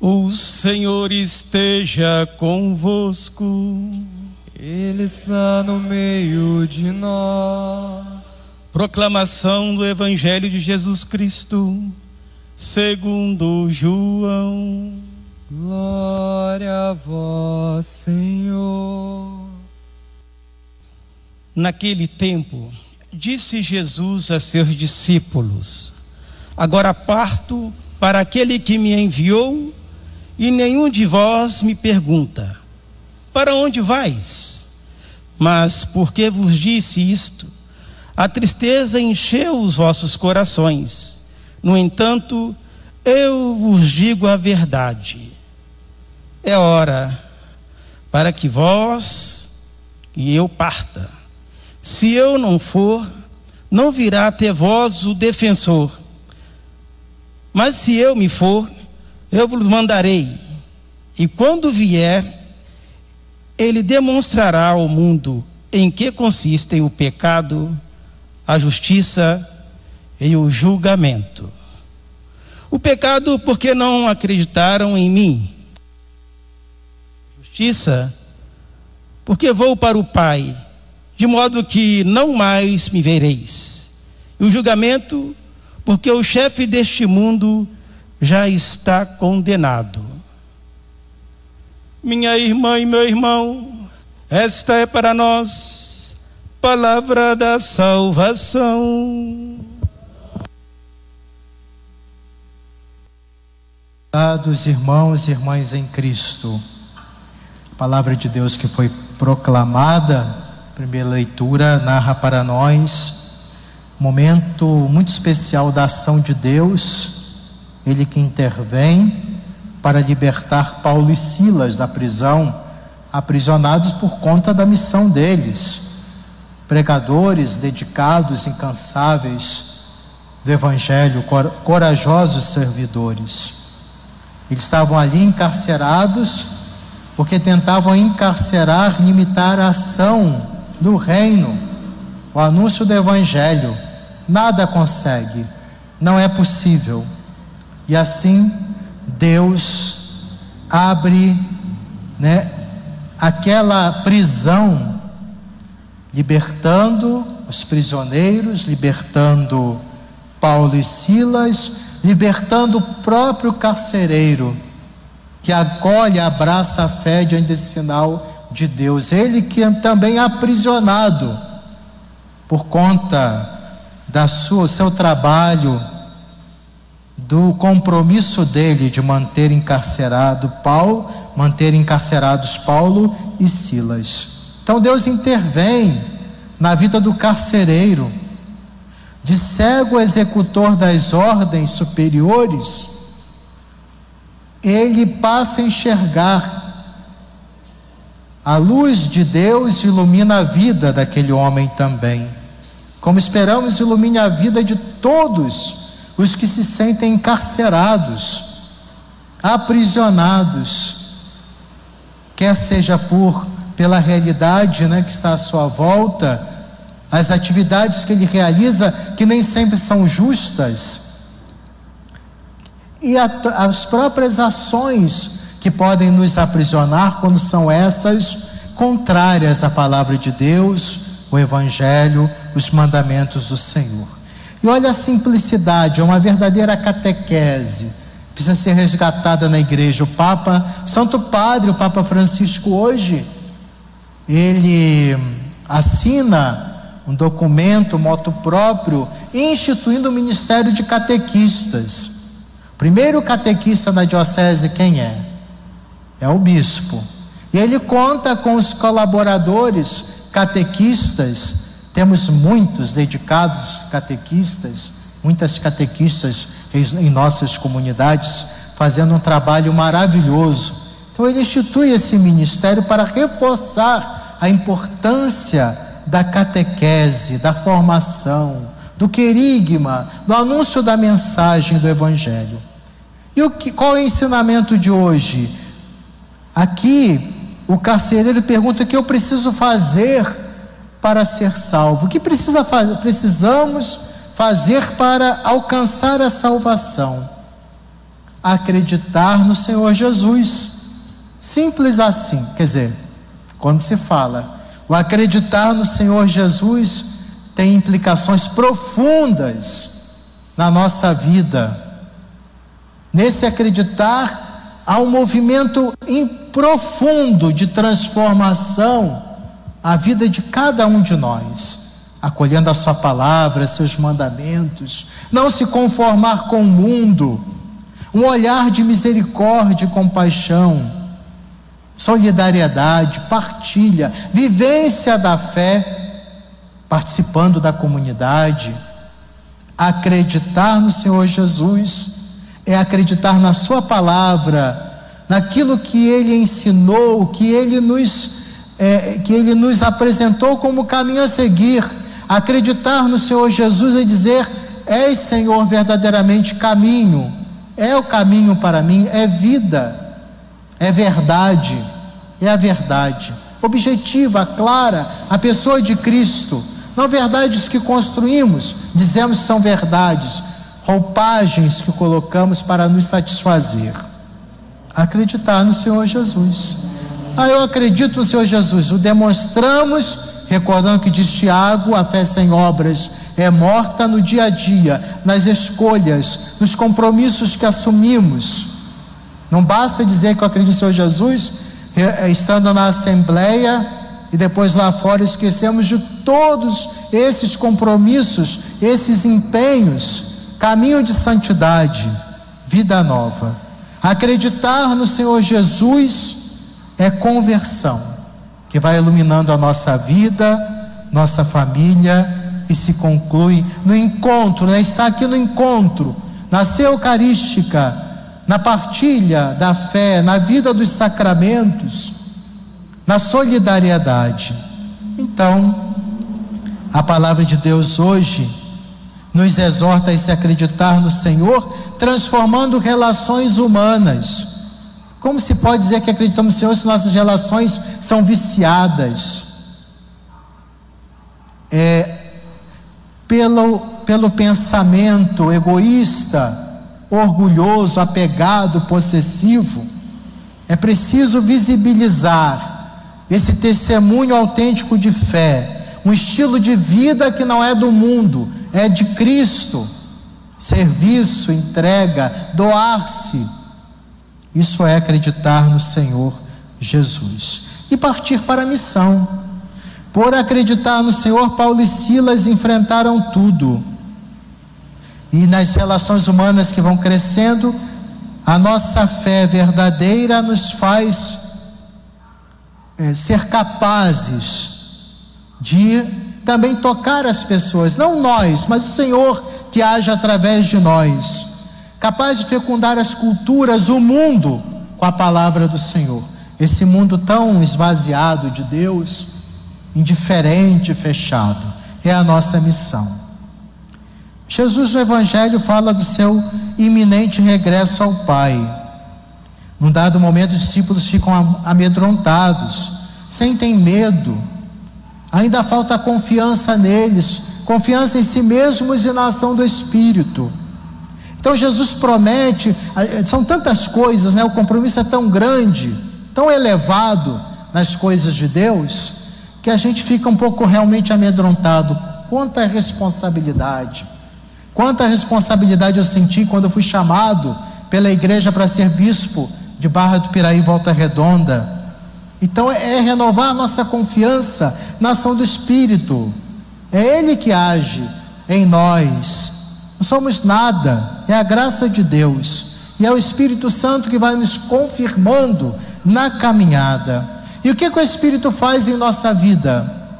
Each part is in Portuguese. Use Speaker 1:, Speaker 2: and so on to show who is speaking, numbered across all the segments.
Speaker 1: O Senhor esteja convosco.
Speaker 2: Ele está no meio de nós.
Speaker 1: Proclamação do Evangelho de Jesus Cristo, segundo João.
Speaker 2: Glória a vós, Senhor.
Speaker 1: Naquele tempo, disse Jesus a seus discípulos: Agora parto para aquele que me enviou, e nenhum de vós me pergunta: Para onde vais? Mas porque vos disse isto, a tristeza encheu os vossos corações. No entanto, eu vos digo a verdade. É hora para que vós e eu parta. Se eu não for, não virá até vós o defensor. Mas se eu me for, eu vos mandarei. E quando vier, ele demonstrará ao mundo em que consistem o pecado, a justiça e o julgamento. O pecado, porque não acreditaram em mim. Justiça, porque vou para o Pai, de modo que não mais me vereis. E o julgamento, porque o chefe deste mundo já está condenado. Minha irmã e meu irmão, esta é para nós palavra da salvação.
Speaker 3: Amados irmãos e irmãs em Cristo, a palavra de Deus que foi proclamada, primeira leitura, narra para nós um momento muito especial da ação de Deus, Ele que intervém para libertar Paulo e Silas da prisão, aprisionados por conta da missão deles, pregadores dedicados, incansáveis do Evangelho, corajosos servidores. Eles estavam ali encarcerados porque tentavam encarcerar, limitar a ação do reino, o anúncio do evangelho. Nada consegue, não é possível. E assim Deus abre, né, aquela prisão, libertando os prisioneiros, libertando Paulo e Silas, libertando o próprio carcereiro, que acolhe, abraça a fé diante desse sinal de Deus. Ele que é também aprisionado por conta da sua seu trabalho, do compromisso dele de manter encarcerado Paulo, manter encarcerados Paulo e Silas. Então Deus intervém na vida do carcereiro de cego executor das ordens superiores, ele passa a enxergar. A luz de Deus ilumina a vida daquele homem também. Como esperamos, ilumine a vida de todos os que se sentem encarcerados, aprisionados, quer seja por pela realidade né, que está à sua volta, as atividades que ele realiza, que nem sempre são justas, e a, as próprias ações que podem nos aprisionar quando são essas contrárias à palavra de Deus, o Evangelho, os mandamentos do Senhor. E olha a simplicidade, é uma verdadeira catequese, precisa ser resgatada na igreja. O Papa, Santo Padre, o Papa Francisco, hoje, ele assina um documento, um moto próprio, instituindo o ministério de catequistas. Primeiro catequista na diocese, quem é? É o bispo. E ele conta com os colaboradores catequistas, temos muitos dedicados catequistas, muitas catequistas em nossas comunidades, fazendo um trabalho maravilhoso. Então ele institui esse ministério para reforçar a importância da catequese, da formação, do querigma, do anúncio da mensagem do Evangelho. E o que, qual é o ensinamento de hoje? Aqui, o carcereiro pergunta o que eu preciso fazer para ser salvo. O que precisa fazer? precisamos fazer para alcançar a salvação? acreditar no Senhor Jesus. Simples assim. Quer dizer, quando se fala, o acreditar no Senhor Jesus tem implicações profundas na nossa vida. Nesse acreditar, há um movimento profundo de transformação a vida de cada um de nós, acolhendo a Sua palavra, seus mandamentos, não se conformar com o mundo, um olhar de misericórdia e compaixão, solidariedade, partilha, vivência da fé, participando da comunidade, acreditar no Senhor Jesus é acreditar na Sua palavra, naquilo que Ele ensinou, que Ele nos é, que ele nos apresentou como caminho a seguir. Acreditar no Senhor Jesus e dizer: És Senhor verdadeiramente caminho, é o caminho para mim, é vida, é verdade, é a verdade. Objetiva, clara, a pessoa de Cristo. Não verdades que construímos, dizemos que são verdades, roupagens que colocamos para nos satisfazer. Acreditar no Senhor Jesus. Ah, eu acredito no Senhor Jesus. O demonstramos, recordando que diz Tiago: a fé sem obras é morta no dia a dia, nas escolhas, nos compromissos que assumimos. Não basta dizer que eu acredito no Senhor Jesus, eh, estando na Assembleia e depois lá fora esquecemos de todos esses compromissos, esses empenhos, caminho de santidade, vida nova. Acreditar no Senhor Jesus é conversão, que vai iluminando a nossa vida, nossa família e se conclui no encontro, né? está aqui no encontro, na eucarística, na partilha da fé, na vida dos sacramentos, na solidariedade. Então, a palavra de Deus hoje nos exorta a se acreditar no Senhor, transformando relações humanas como se pode dizer que acreditamos no Senhor se nossas relações são viciadas? É, pelo, pelo pensamento egoísta, orgulhoso, apegado, possessivo. É preciso visibilizar esse testemunho autêntico de fé, um estilo de vida que não é do mundo, é de Cristo. Serviço, entrega, doar-se isso é acreditar no Senhor Jesus e partir para a missão. Por acreditar no Senhor, Paulo e Silas enfrentaram tudo. E nas relações humanas que vão crescendo, a nossa fé verdadeira nos faz é, ser capazes de também tocar as pessoas, não nós, mas o Senhor que age através de nós capaz de fecundar as culturas, o mundo, com a palavra do Senhor. Esse mundo tão esvaziado de Deus, indiferente, fechado, é a nossa missão. Jesus no Evangelho fala do seu iminente regresso ao Pai. Num dado momento, os discípulos ficam amedrontados, sentem medo, ainda falta confiança neles, confiança em si mesmos e na ação do Espírito. Então Jesus promete, são tantas coisas, né? O compromisso é tão grande, tão elevado nas coisas de Deus, que a gente fica um pouco realmente amedrontado. Quanta responsabilidade. Quanta responsabilidade eu senti quando eu fui chamado pela igreja para ser bispo de Barra do Piraí, Volta Redonda. Então é renovar a nossa confiança na ação do Espírito. É Ele que age em nós não somos nada, é a graça de Deus. E é o Espírito Santo que vai nos confirmando na caminhada. E o que, que o Espírito faz em nossa vida?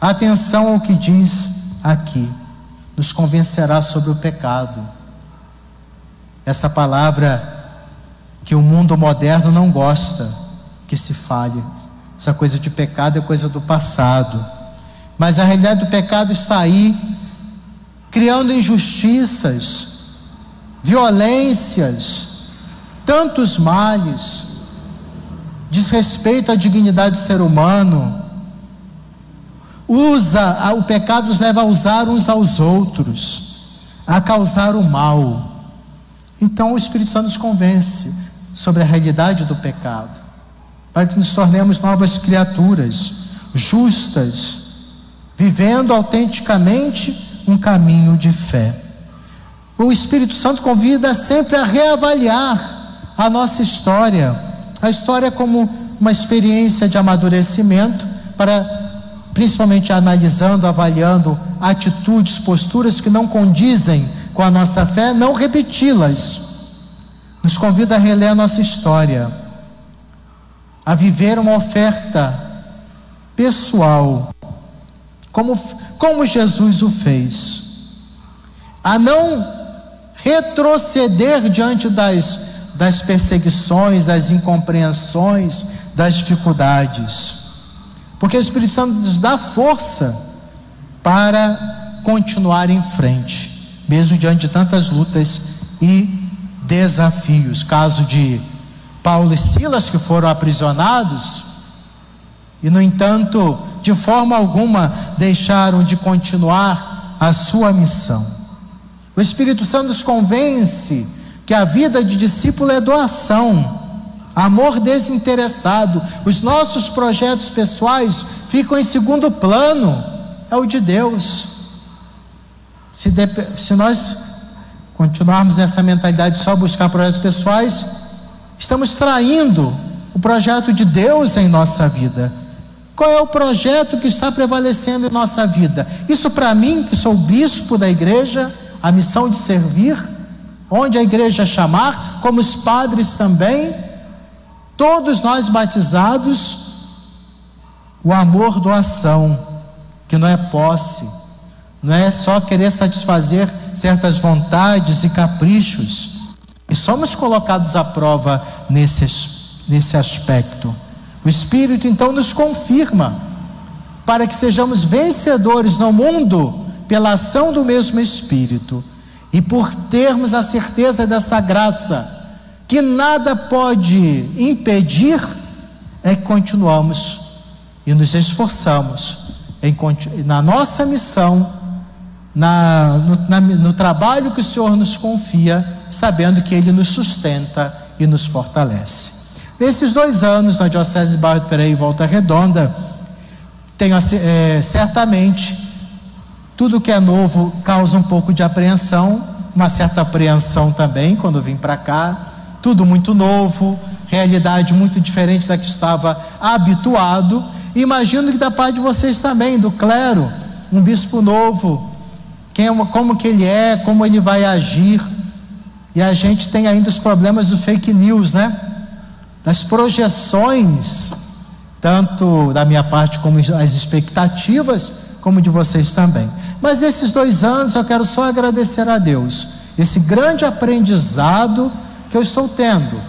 Speaker 3: Atenção ao que diz aqui. Nos convencerá sobre o pecado. Essa palavra que o mundo moderno não gosta que se fale. Essa coisa de pecado é coisa do passado. Mas a realidade do pecado está aí criando injustiças, violências, tantos males, desrespeito à dignidade do ser humano. Usa, o pecado nos leva a usar uns aos outros, a causar o mal. Então o Espírito Santo nos convence sobre a realidade do pecado, para que nos tornemos novas criaturas, justas, vivendo autenticamente um caminho de fé. O Espírito Santo convida sempre a reavaliar a nossa história, a história como uma experiência de amadurecimento, para principalmente analisando, avaliando atitudes, posturas que não condizem com a nossa fé, não repeti-las. Nos convida a reler a nossa história, a viver uma oferta pessoal, como, como Jesus o fez, a não retroceder diante das, das perseguições, das incompreensões, das dificuldades, porque o Espírito Santo nos dá força para continuar em frente, mesmo diante de tantas lutas e desafios. Caso de Paulo e Silas, que foram aprisionados, e no entanto, de forma alguma deixaram de continuar a sua missão. O Espírito Santo nos convence que a vida de discípulo é doação, amor desinteressado. Os nossos projetos pessoais ficam em segundo plano, é o de Deus. Se, de, se nós continuarmos nessa mentalidade de só buscar projetos pessoais, estamos traindo o projeto de Deus em nossa vida. Qual é o projeto que está prevalecendo em nossa vida? Isso para mim, que sou bispo da igreja, a missão de servir, onde a igreja chamar, como os padres também, todos nós batizados, o amor doação, que não é posse, não é só querer satisfazer certas vontades e caprichos, e somos colocados à prova nesse, nesse aspecto. O Espírito então nos confirma para que sejamos vencedores no mundo pela ação do mesmo Espírito e por termos a certeza dessa graça, que nada pode impedir, é que continuamos e nos esforçamos em, na nossa missão, na, no, na, no trabalho que o Senhor nos confia, sabendo que Ele nos sustenta e nos fortalece. Nesses dois anos na Diocese de Barro do Pereira e Volta Redonda, tenho é, certamente tudo que é novo causa um pouco de apreensão, uma certa apreensão também quando vim para cá, tudo muito novo, realidade muito diferente da que estava habituado. Imagino que da parte de vocês também, do clero, um bispo novo, quem, é como que ele é, como ele vai agir. E a gente tem ainda os problemas do fake news, né? Das projeções, tanto da minha parte como as expectativas, como de vocês também. Mas esses dois anos eu quero só agradecer a Deus, esse grande aprendizado que eu estou tendo,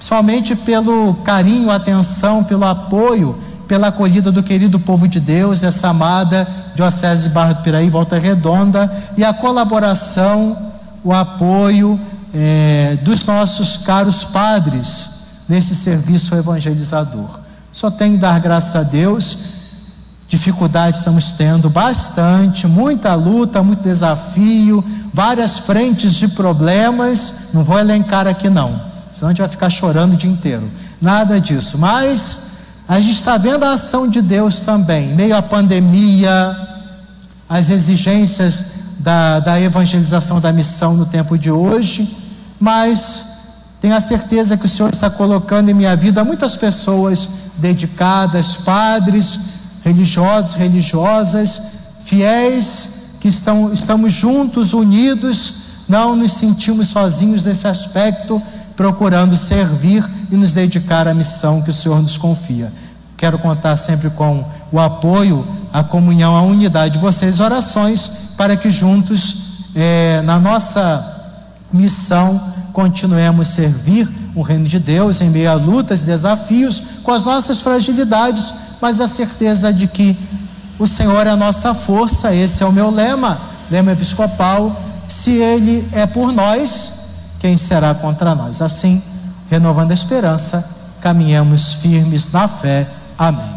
Speaker 3: somente pelo carinho, atenção, pelo apoio, pela acolhida do querido povo de Deus, essa amada Diocese de Barra do Piraí, Volta Redonda, e a colaboração, o apoio é, dos nossos caros padres nesse serviço evangelizador. Só tenho que dar graças a Deus. Dificuldades estamos tendo bastante, muita luta, muito desafio, várias frentes de problemas. Não vou elencar aqui, não, senão a gente vai ficar chorando o dia inteiro. Nada disso, mas a gente está vendo a ação de Deus também, meio à pandemia, as exigências da, da evangelização da missão no tempo de hoje, mas tenho a certeza que o Senhor está colocando em minha vida muitas pessoas dedicadas, padres, religiosos, religiosas, fiéis, que estão, estamos juntos, unidos, não nos sentimos sozinhos nesse aspecto, procurando servir e nos dedicar à missão que o Senhor nos confia. Quero contar sempre com o apoio, a comunhão, a unidade de vocês, orações, para que juntos, eh, na nossa missão, continuemos a servir o reino de Deus em meio a lutas e desafios, com as nossas fragilidades, mas a certeza de que o Senhor é a nossa força, esse é o meu lema, lema episcopal. Se Ele é por nós, quem será contra nós? Assim, renovando a esperança, caminhamos firmes na fé. Amém.